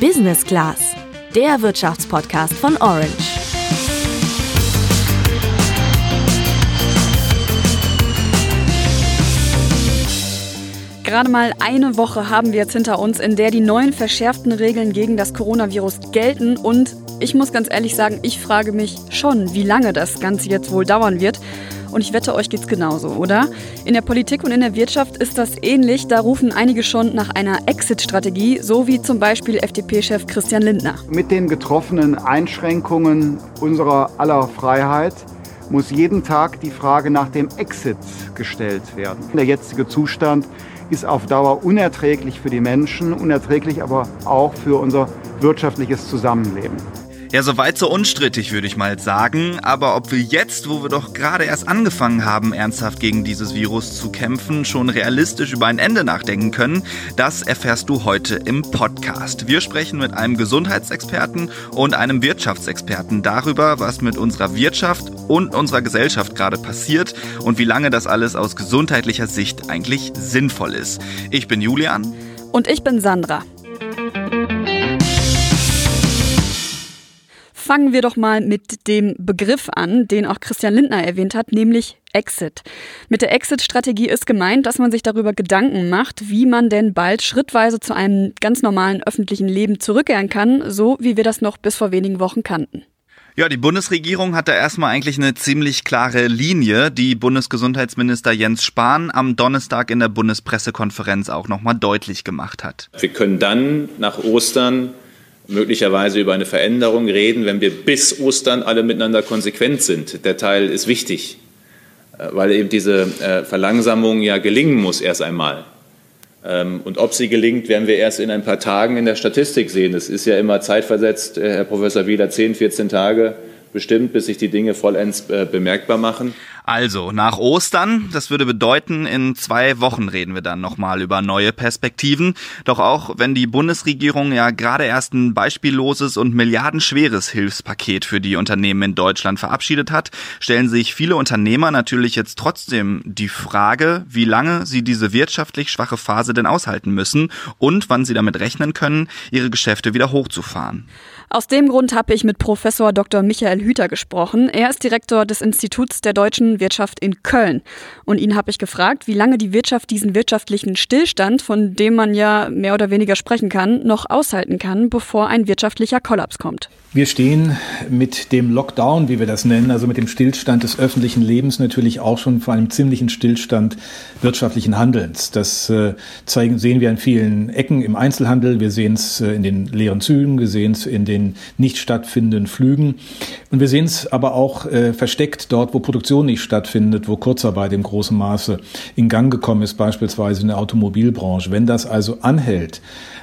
Business Class, der Wirtschaftspodcast von Orange. Gerade mal eine Woche haben wir jetzt hinter uns, in der die neuen verschärften Regeln gegen das Coronavirus gelten. Und ich muss ganz ehrlich sagen, ich frage mich schon, wie lange das Ganze jetzt wohl dauern wird. Und ich wette, euch geht's genauso, oder? In der Politik und in der Wirtschaft ist das ähnlich. Da rufen einige schon nach einer Exit-Strategie, so wie zum Beispiel FDP-Chef Christian Lindner. Mit den getroffenen Einschränkungen unserer aller Freiheit muss jeden Tag die Frage nach dem Exit gestellt werden. Der jetzige Zustand ist auf Dauer unerträglich für die Menschen, unerträglich aber auch für unser wirtschaftliches Zusammenleben. Ja, soweit so unstrittig, würde ich mal sagen. Aber ob wir jetzt, wo wir doch gerade erst angefangen haben, ernsthaft gegen dieses Virus zu kämpfen, schon realistisch über ein Ende nachdenken können, das erfährst du heute im Podcast. Wir sprechen mit einem Gesundheitsexperten und einem Wirtschaftsexperten darüber, was mit unserer Wirtschaft und unserer Gesellschaft gerade passiert und wie lange das alles aus gesundheitlicher Sicht eigentlich sinnvoll ist. Ich bin Julian. Und ich bin Sandra. Fangen wir doch mal mit dem Begriff an, den auch Christian Lindner erwähnt hat, nämlich Exit. Mit der Exit-Strategie ist gemeint, dass man sich darüber Gedanken macht, wie man denn bald schrittweise zu einem ganz normalen öffentlichen Leben zurückkehren kann, so wie wir das noch bis vor wenigen Wochen kannten. Ja, die Bundesregierung hat da erstmal eigentlich eine ziemlich klare Linie, die Bundesgesundheitsminister Jens Spahn am Donnerstag in der Bundespressekonferenz auch nochmal deutlich gemacht hat. Wir können dann nach Ostern möglicherweise über eine Veränderung reden, wenn wir bis Ostern alle miteinander konsequent sind. Der Teil ist wichtig, äh, weil eben diese äh, Verlangsamung ja gelingen muss erst einmal. Ähm, und ob sie gelingt, werden wir erst in ein paar Tagen in der Statistik sehen. Es ist ja immer zeitversetzt, äh, Herr Professor Wieler, 10, 14 Tage bestimmt, bis sich die Dinge vollends bemerkbar machen. Also, nach Ostern, das würde bedeuten, in zwei Wochen reden wir dann nochmal über neue Perspektiven. Doch auch wenn die Bundesregierung ja gerade erst ein beispielloses und milliardenschweres Hilfspaket für die Unternehmen in Deutschland verabschiedet hat, stellen sich viele Unternehmer natürlich jetzt trotzdem die Frage, wie lange sie diese wirtschaftlich schwache Phase denn aushalten müssen und wann sie damit rechnen können, ihre Geschäfte wieder hochzufahren. Aus dem Grund habe ich mit Professor Dr. Michael Hüter gesprochen. Er ist Direktor des Instituts der deutschen Wirtschaft in Köln. Und ihn habe ich gefragt, wie lange die Wirtschaft diesen wirtschaftlichen Stillstand, von dem man ja mehr oder weniger sprechen kann, noch aushalten kann, bevor ein wirtschaftlicher Kollaps kommt. Wir stehen mit dem Lockdown, wie wir das nennen, also mit dem Stillstand des öffentlichen Lebens natürlich auch schon vor einem ziemlichen Stillstand wirtschaftlichen Handelns. Das äh, zeigen, sehen wir an vielen Ecken im Einzelhandel, wir sehen es äh, in den leeren Zügen, wir sehen es in den nicht stattfindenden Flügen. Und wir sehen es aber auch äh, versteckt dort, wo Produktion nicht stattfindet, wo Kurzarbeit im großen Maße in Gang gekommen ist, beispielsweise in der Automobilbranche. Wenn das also anhält,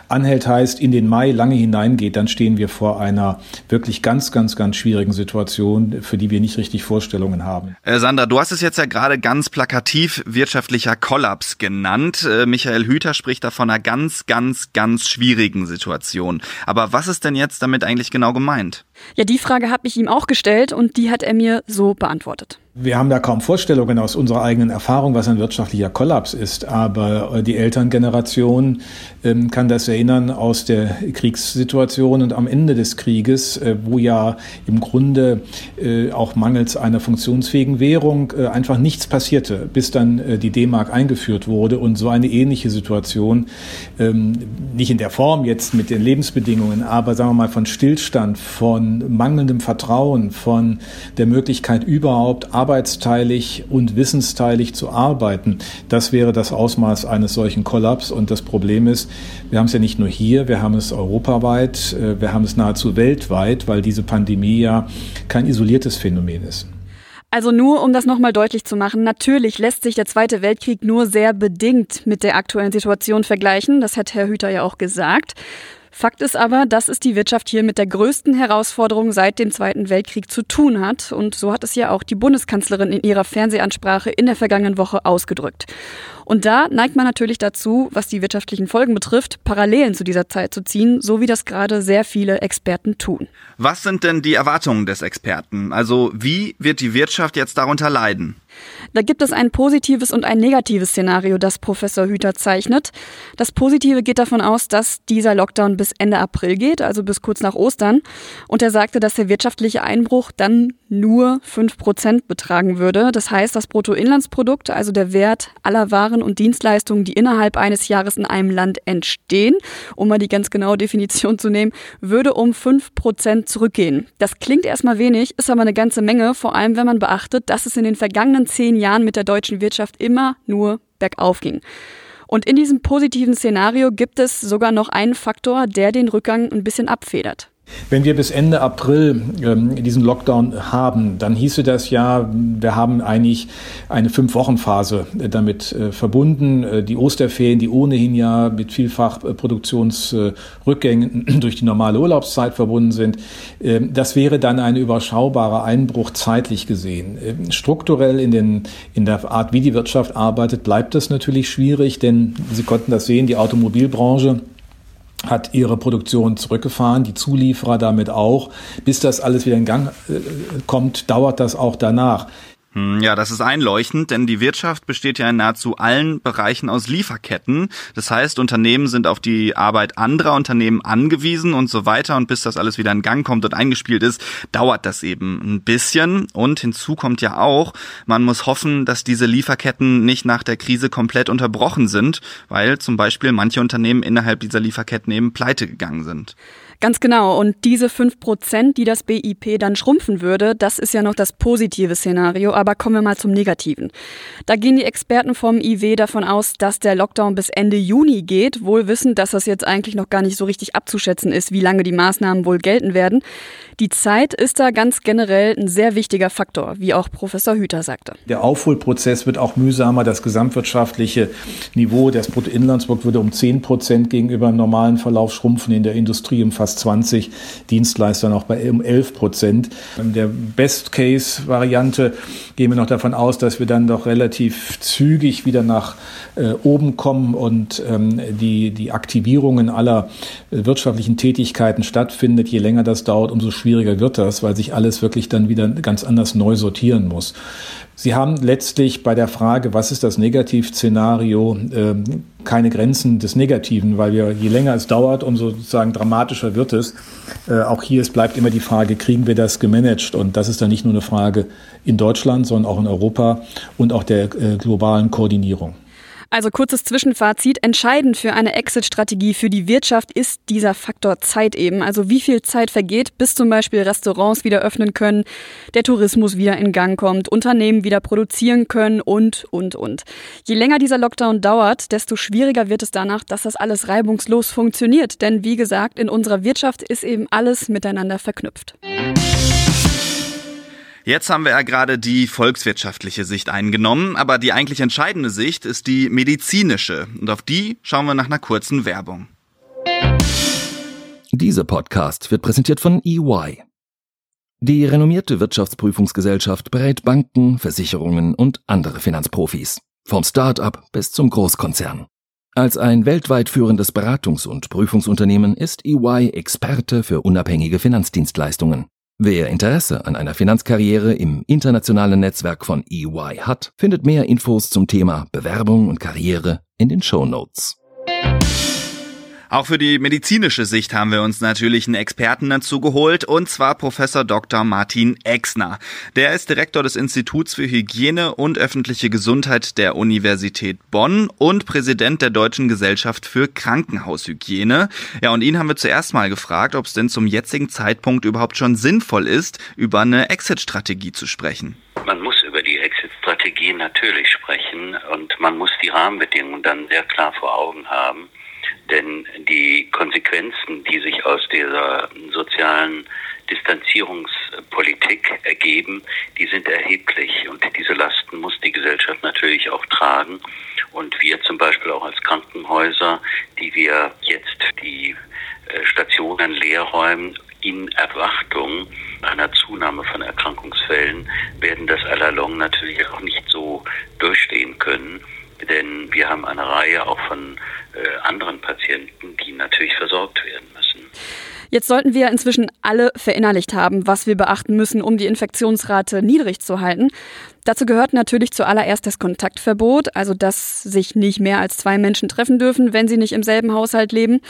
anhält heißt, in den Mai lange hineingeht, dann stehen wir vor einer wirklich ganz, ganz, ganz schwierigen Situation, für die wir nicht richtig Vorstellungen haben. Äh, Sandra, du hast es jetzt ja gerade ganz plakativ wirtschaftlicher Kollaps genannt. Äh, Michael Hüter spricht da von einer ganz, ganz, ganz schwierigen Situation. Aber was ist denn jetzt damit eigentlich genau gemeint? Ja, die Frage habe ich ihm auch gestellt und die hat er mir so beantwortet. Wir haben da kaum Vorstellungen aus unserer eigenen Erfahrung, was ein wirtschaftlicher Kollaps ist. Aber die Elterngeneration ähm, kann das erinnern aus der Kriegssituation und am Ende des Krieges, äh, wo ja im Grunde äh, auch mangels einer funktionsfähigen Währung äh, einfach nichts passierte, bis dann äh, die D-Mark eingeführt wurde. Und so eine ähnliche Situation, ähm, nicht in der Form jetzt mit den Lebensbedingungen, aber sagen wir mal von Stillstand, von mangelndem Vertrauen, von der Möglichkeit überhaupt arbeitsteilig und wissensteilig zu arbeiten. Das wäre das Ausmaß eines solchen Kollaps. Und das Problem ist, wir haben es ja nicht nur hier, wir haben es europaweit, äh, wir haben es nahezu weltweit, weil diese Pandemie ja kein isoliertes Phänomen ist. Also nur, um das nochmal deutlich zu machen, natürlich lässt sich der Zweite Weltkrieg nur sehr bedingt mit der aktuellen Situation vergleichen. Das hat Herr Hüter ja auch gesagt. Fakt ist aber, dass es die Wirtschaft hier mit der größten Herausforderung seit dem Zweiten Weltkrieg zu tun hat. Und so hat es ja auch die Bundeskanzlerin in ihrer Fernsehansprache in der vergangenen Woche ausgedrückt. Und da neigt man natürlich dazu, was die wirtschaftlichen Folgen betrifft, Parallelen zu dieser Zeit zu ziehen, so wie das gerade sehr viele Experten tun. Was sind denn die Erwartungen des Experten? Also wie wird die Wirtschaft jetzt darunter leiden? Da gibt es ein positives und ein negatives Szenario, das Professor Hüter zeichnet. Das Positive geht davon aus, dass dieser Lockdown bis Ende April geht, also bis kurz nach Ostern. Und er sagte, dass der wirtschaftliche Einbruch dann nur fünf Prozent betragen würde. Das heißt, das Bruttoinlandsprodukt, also der Wert aller Waren und Dienstleistungen, die innerhalb eines Jahres in einem Land entstehen, um mal die ganz genaue Definition zu nehmen, würde um fünf Prozent zurückgehen. Das klingt erstmal wenig, ist aber eine ganze Menge, vor allem wenn man beachtet, dass es in den vergangenen zehn Jahren mit der deutschen Wirtschaft immer nur bergauf ging. Und in diesem positiven Szenario gibt es sogar noch einen Faktor, der den Rückgang ein bisschen abfedert. Wenn wir bis Ende April ähm, diesen Lockdown haben, dann hieße das ja, wir haben eigentlich eine Fünf-Wochen-Phase äh, damit äh, verbunden. Äh, die Osterferien, die ohnehin ja mit vielfach äh, Produktionsrückgängen durch die normale Urlaubszeit verbunden sind, ähm, das wäre dann ein überschaubarer Einbruch zeitlich gesehen. Ähm, strukturell in, den, in der Art, wie die Wirtschaft arbeitet, bleibt das natürlich schwierig, denn Sie konnten das sehen, die Automobilbranche hat ihre Produktion zurückgefahren, die Zulieferer damit auch. Bis das alles wieder in Gang äh, kommt, dauert das auch danach. Hm, ja, das ist einleuchtend, denn die Wirtschaft besteht ja in nahezu allen Bereichen aus Lieferketten. Das heißt, Unternehmen sind auf die Arbeit anderer Unternehmen angewiesen und so weiter. Und bis das alles wieder in Gang kommt und eingespielt ist, dauert das eben ein bisschen. Und hinzu kommt ja auch, man muss hoffen, dass diese Lieferketten nicht nach der Krise komplett unterbrochen sind, weil zum Beispiel manche Unternehmen innerhalb dieser Lieferketten eben pleite gegangen sind. Ganz genau. Und diese fünf Prozent, die das BIP dann schrumpfen würde, das ist ja noch das positive Szenario. Aber kommen wir mal zum Negativen. Da gehen die Experten vom IW davon aus, dass der Lockdown bis Ende Juni geht, wohl wissend, dass das jetzt eigentlich noch gar nicht so richtig abzuschätzen ist, wie lange die Maßnahmen wohl gelten werden. Die Zeit ist da ganz generell ein sehr wichtiger Faktor, wie auch Professor Hüter sagte. Der Aufholprozess wird auch mühsamer. Das gesamtwirtschaftliche Niveau des Bruttoinlandsprodukt würde um 10 Prozent gegenüber einem normalen Verlauf schrumpfen, in der Industrie um fast 20, Dienstleister noch bei um 11 Prozent. In der Best-Case-Variante gehen wir noch davon aus, dass wir dann doch relativ zügig wieder nach äh, oben kommen und ähm, die, die Aktivierungen aller äh, wirtschaftlichen Tätigkeiten stattfindet. Je länger das dauert, umso schwieriger wird das, weil sich alles wirklich dann wieder ganz anders neu sortieren muss. Sie haben letztlich bei der Frage, was ist das Negativszenario, ähm, keine Grenzen des Negativen, weil wir, je länger es dauert, umso sozusagen dramatischer wird es. Äh, auch hier es bleibt immer die Frage, kriegen wir das gemanagt? Und das ist dann nicht nur eine Frage in Deutschland, sondern auch in Europa und auch der äh, globalen Koordinierung. Also kurzes Zwischenfazit. Entscheidend für eine Exit-Strategie für die Wirtschaft ist dieser Faktor Zeit eben. Also wie viel Zeit vergeht, bis zum Beispiel Restaurants wieder öffnen können, der Tourismus wieder in Gang kommt, Unternehmen wieder produzieren können und, und, und. Je länger dieser Lockdown dauert, desto schwieriger wird es danach, dass das alles reibungslos funktioniert. Denn wie gesagt, in unserer Wirtschaft ist eben alles miteinander verknüpft. Jetzt haben wir ja gerade die volkswirtschaftliche Sicht eingenommen, aber die eigentlich entscheidende Sicht ist die medizinische. Und auf die schauen wir nach einer kurzen Werbung. Dieser Podcast wird präsentiert von EY. Die renommierte Wirtschaftsprüfungsgesellschaft berät Banken, Versicherungen und andere Finanzprofis. Vom Start-up bis zum Großkonzern. Als ein weltweit führendes Beratungs- und Prüfungsunternehmen ist EY Experte für unabhängige Finanzdienstleistungen. Wer Interesse an einer Finanzkarriere im internationalen Netzwerk von EY hat, findet mehr Infos zum Thema Bewerbung und Karriere in den Show Notes. Auch für die medizinische Sicht haben wir uns natürlich einen Experten dazu geholt, und zwar Professor Dr. Martin Exner. Der ist Direktor des Instituts für Hygiene und öffentliche Gesundheit der Universität Bonn und Präsident der Deutschen Gesellschaft für Krankenhaushygiene. Ja, und ihn haben wir zuerst mal gefragt, ob es denn zum jetzigen Zeitpunkt überhaupt schon sinnvoll ist, über eine Exit-Strategie zu sprechen. Man muss über die Exit-Strategie natürlich sprechen und man muss die Rahmenbedingungen dann sehr klar vor Augen haben. Denn die Konsequenzen, die sich aus dieser sozialen Distanzierungspolitik ergeben, die sind erheblich und diese Lasten muss die Gesellschaft natürlich auch tragen. Und wir zum Beispiel auch als Krankenhäuser, die wir jetzt die äh, Stationen leer räumen, in Erwartung einer Zunahme von Erkrankungsfällen, werden das allalong natürlich auch nicht so durchstehen können. Denn wir haben eine Reihe auch von äh, anderen Patienten, die natürlich versorgt werden müssen. Jetzt sollten wir inzwischen alle verinnerlicht haben, was wir beachten müssen, um die Infektionsrate niedrig zu halten. Dazu gehört natürlich zuallererst das Kontaktverbot, also dass sich nicht mehr als zwei Menschen treffen dürfen, wenn sie nicht im selben Haushalt leben.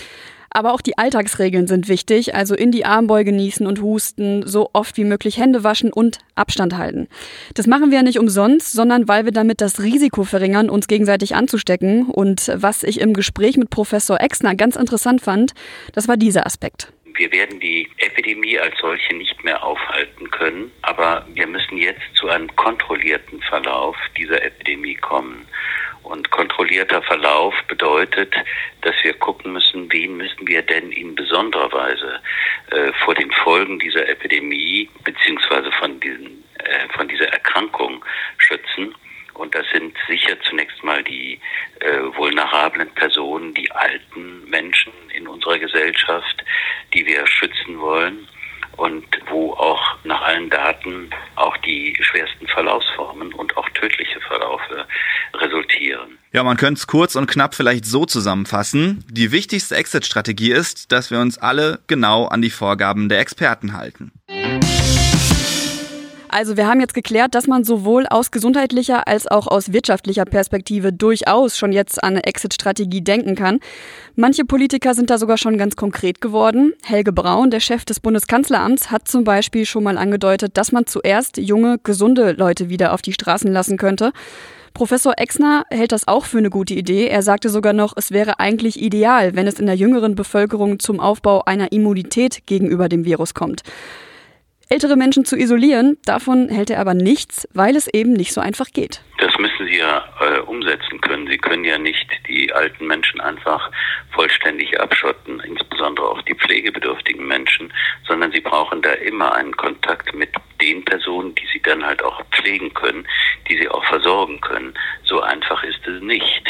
Aber auch die Alltagsregeln sind wichtig, also in die Armbeuge genießen und husten, so oft wie möglich Hände waschen und Abstand halten. Das machen wir ja nicht umsonst, sondern weil wir damit das Risiko verringern, uns gegenseitig anzustecken. Und was ich im Gespräch mit Professor Exner ganz interessant fand, das war dieser Aspekt. Wir werden die Epidemie als solche nicht mehr aufhalten können, aber wir müssen jetzt zu einem kontrollierten Verlauf dieser Epidemie kommen. Und kontrollierter Verlauf bedeutet, dass wir gucken müssen, wen müssen wir denn in besonderer Weise äh, vor den Folgen dieser Epidemie beziehungsweise von, diesen, äh, von dieser Erkrankung schützen. Und das sind sicher zunächst mal die äh, vulnerablen Personen, die alten Menschen in unserer Gesellschaft, die wir schützen wollen und wo auch nach allen Daten auch die schwersten Verlaufsformen und auch tödliche Verlaufe resultieren. Man könnte es kurz und knapp vielleicht so zusammenfassen. Die wichtigste Exit-Strategie ist, dass wir uns alle genau an die Vorgaben der Experten halten. Also wir haben jetzt geklärt, dass man sowohl aus gesundheitlicher als auch aus wirtschaftlicher Perspektive durchaus schon jetzt an eine Exit-Strategie denken kann. Manche Politiker sind da sogar schon ganz konkret geworden. Helge Braun, der Chef des Bundeskanzleramts, hat zum Beispiel schon mal angedeutet, dass man zuerst junge, gesunde Leute wieder auf die Straßen lassen könnte. Professor Exner hält das auch für eine gute Idee. Er sagte sogar noch, es wäre eigentlich ideal, wenn es in der jüngeren Bevölkerung zum Aufbau einer Immunität gegenüber dem Virus kommt. Ältere Menschen zu isolieren, davon hält er aber nichts, weil es eben nicht so einfach geht. Das müssen Sie ja äh, umsetzen können. Sie können ja nicht die alten Menschen einfach vollständig abschotten, insbesondere auch die pflegebedürftigen Menschen, sondern Sie brauchen da immer einen Kontakt mit den Personen, die Sie dann halt auch pflegen können, die Sie auch versorgen können. So einfach ist es nicht.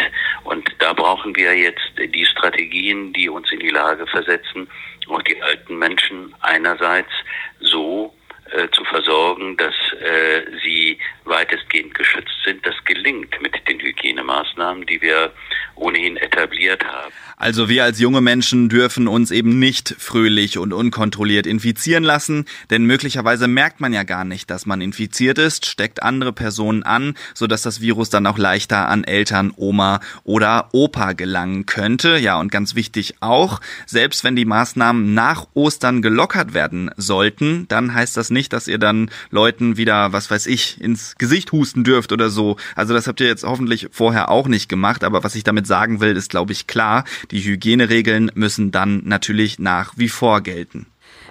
Und da brauchen wir jetzt die Strategien, die uns in die Lage versetzen, auch die alten Menschen einerseits so äh, zu versorgen, dass äh, sie weitestgehend geschützt sind. Das gelingt mit den Hygienemaßnahmen, die wir ohnehin etabliert haben. Also wir als junge Menschen dürfen uns eben nicht fröhlich und unkontrolliert infizieren lassen, denn möglicherweise merkt man ja gar nicht, dass man infiziert ist, steckt andere Personen an, sodass das Virus dann auch leichter an Eltern, Oma oder Opa gelangen könnte. Ja, und ganz wichtig auch, selbst wenn die Maßnahmen nach Ostern gelockert werden sollten, dann heißt das nicht, dass ihr dann Leuten wieder, was weiß ich, ins Gesicht husten dürft oder so. Also das habt ihr jetzt hoffentlich vorher auch nicht gemacht, aber was ich damit sagen will, ist glaube ich klar, die Hygieneregeln müssen dann natürlich nach wie vor gelten.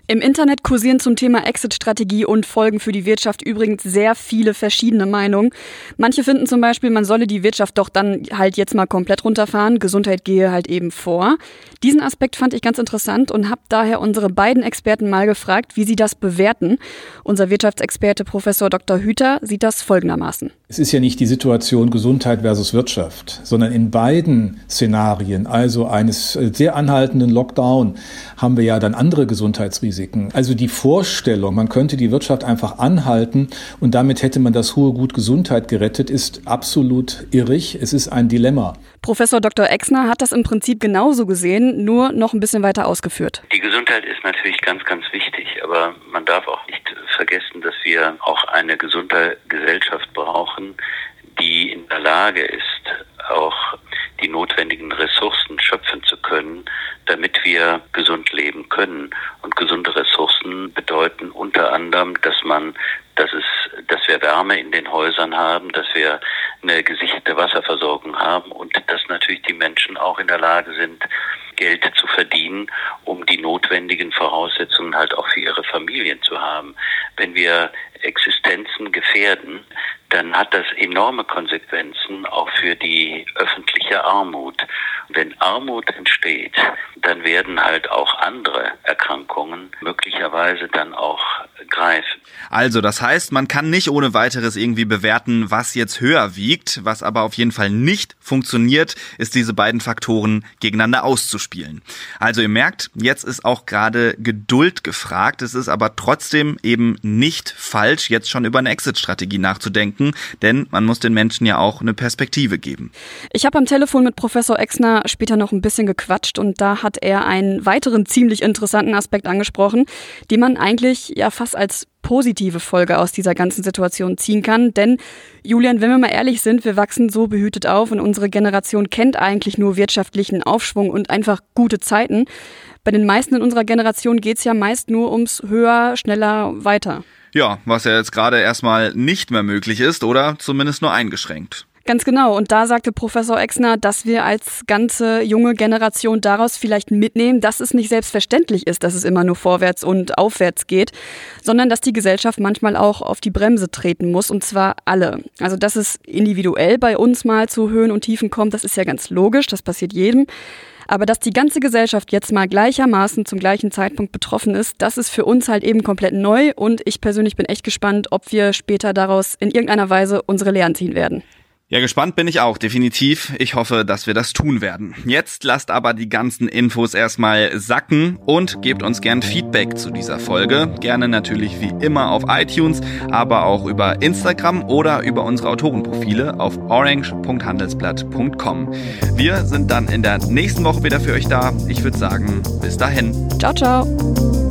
Im Internet kursieren zum Thema Exit-Strategie und Folgen für die Wirtschaft übrigens sehr viele verschiedene Meinungen. Manche finden zum Beispiel, man solle die Wirtschaft doch dann halt jetzt mal komplett runterfahren, Gesundheit gehe halt eben vor. Diesen Aspekt fand ich ganz interessant und habe daher unsere beiden Experten mal gefragt, wie sie das bewerten. Unser Wirtschaftsexperte Professor Dr. Hüter sieht das folgendermaßen. Es ist ja nicht die Situation Gesundheit versus Wirtschaft, sondern in beiden Szenarien, also eines äh, sehr anhaltenden Lockdown, haben wir ja dann andere Gesundheitsrisiken. Also die Vorstellung, man könnte die Wirtschaft einfach anhalten und damit hätte man das hohe Gut Gesundheit gerettet, ist absolut irrig. Es ist ein Dilemma. Professor Dr. Exner hat das im Prinzip genauso gesehen, nur noch ein bisschen weiter ausgeführt. Die Gesundheit ist natürlich ganz, ganz wichtig, aber man darf auch nicht vergessen, dass wir auch eine gesunde Gesellschaft brauchen, die in der Lage ist, auch die notwendigen Ressourcen schöpfen zu können, damit wir gesund leben können. Und gesunde Ressourcen bedeuten unter anderem, dass man, dass es, dass wir Wärme in den Häusern haben, dass wir eine gesicherte Wasserversorgung haben und dass natürlich die Menschen auch in der Lage sind, Geld zu verdienen, um die notwendigen Voraussetzungen halt auch für ihre Familien zu haben. Wenn wir Existenzen gefährden, dann hat das enorme Konsequenzen auch für die öffentliche Armut. Wenn Armut entsteht, dann werden halt auch andere Erkrankungen möglicherweise dann auch greifen. Also, das heißt, man kann nicht ohne weiteres irgendwie bewerten, was jetzt höher wiegt. Was aber auf jeden Fall nicht funktioniert, ist diese beiden Faktoren gegeneinander auszuspielen. Also, ihr merkt, jetzt ist auch gerade Geduld gefragt. Es ist aber trotzdem eben nicht falsch, jetzt schon über eine Exit-Strategie nachzudenken, denn man muss den Menschen ja auch eine Perspektive geben. Ich habe am Telefon mit Professor Exner später noch ein bisschen gequatscht und da hat er einen weiteren ziemlich interessanten Aspekt angesprochen, den man eigentlich ja fast als positive Folge aus dieser ganzen Situation ziehen kann. Denn, Julian, wenn wir mal ehrlich sind, wir wachsen so behütet auf und unsere Generation kennt eigentlich nur wirtschaftlichen Aufschwung und einfach gute Zeiten. Bei den meisten in unserer Generation geht es ja meist nur ums höher, schneller, weiter. Ja, was ja jetzt gerade erstmal nicht mehr möglich ist oder zumindest nur eingeschränkt. Ganz genau. Und da sagte Professor Exner, dass wir als ganze junge Generation daraus vielleicht mitnehmen, dass es nicht selbstverständlich ist, dass es immer nur vorwärts und aufwärts geht, sondern dass die Gesellschaft manchmal auch auf die Bremse treten muss, und zwar alle. Also, dass es individuell bei uns mal zu Höhen und Tiefen kommt, das ist ja ganz logisch, das passiert jedem. Aber dass die ganze Gesellschaft jetzt mal gleichermaßen zum gleichen Zeitpunkt betroffen ist, das ist für uns halt eben komplett neu und ich persönlich bin echt gespannt, ob wir später daraus in irgendeiner Weise unsere Lehren ziehen werden. Ja, gespannt bin ich auch, definitiv. Ich hoffe, dass wir das tun werden. Jetzt lasst aber die ganzen Infos erstmal sacken und gebt uns gern Feedback zu dieser Folge. Gerne natürlich wie immer auf iTunes, aber auch über Instagram oder über unsere Autorenprofile auf orange.handelsblatt.com. Wir sind dann in der nächsten Woche wieder für euch da. Ich würde sagen, bis dahin. Ciao, ciao.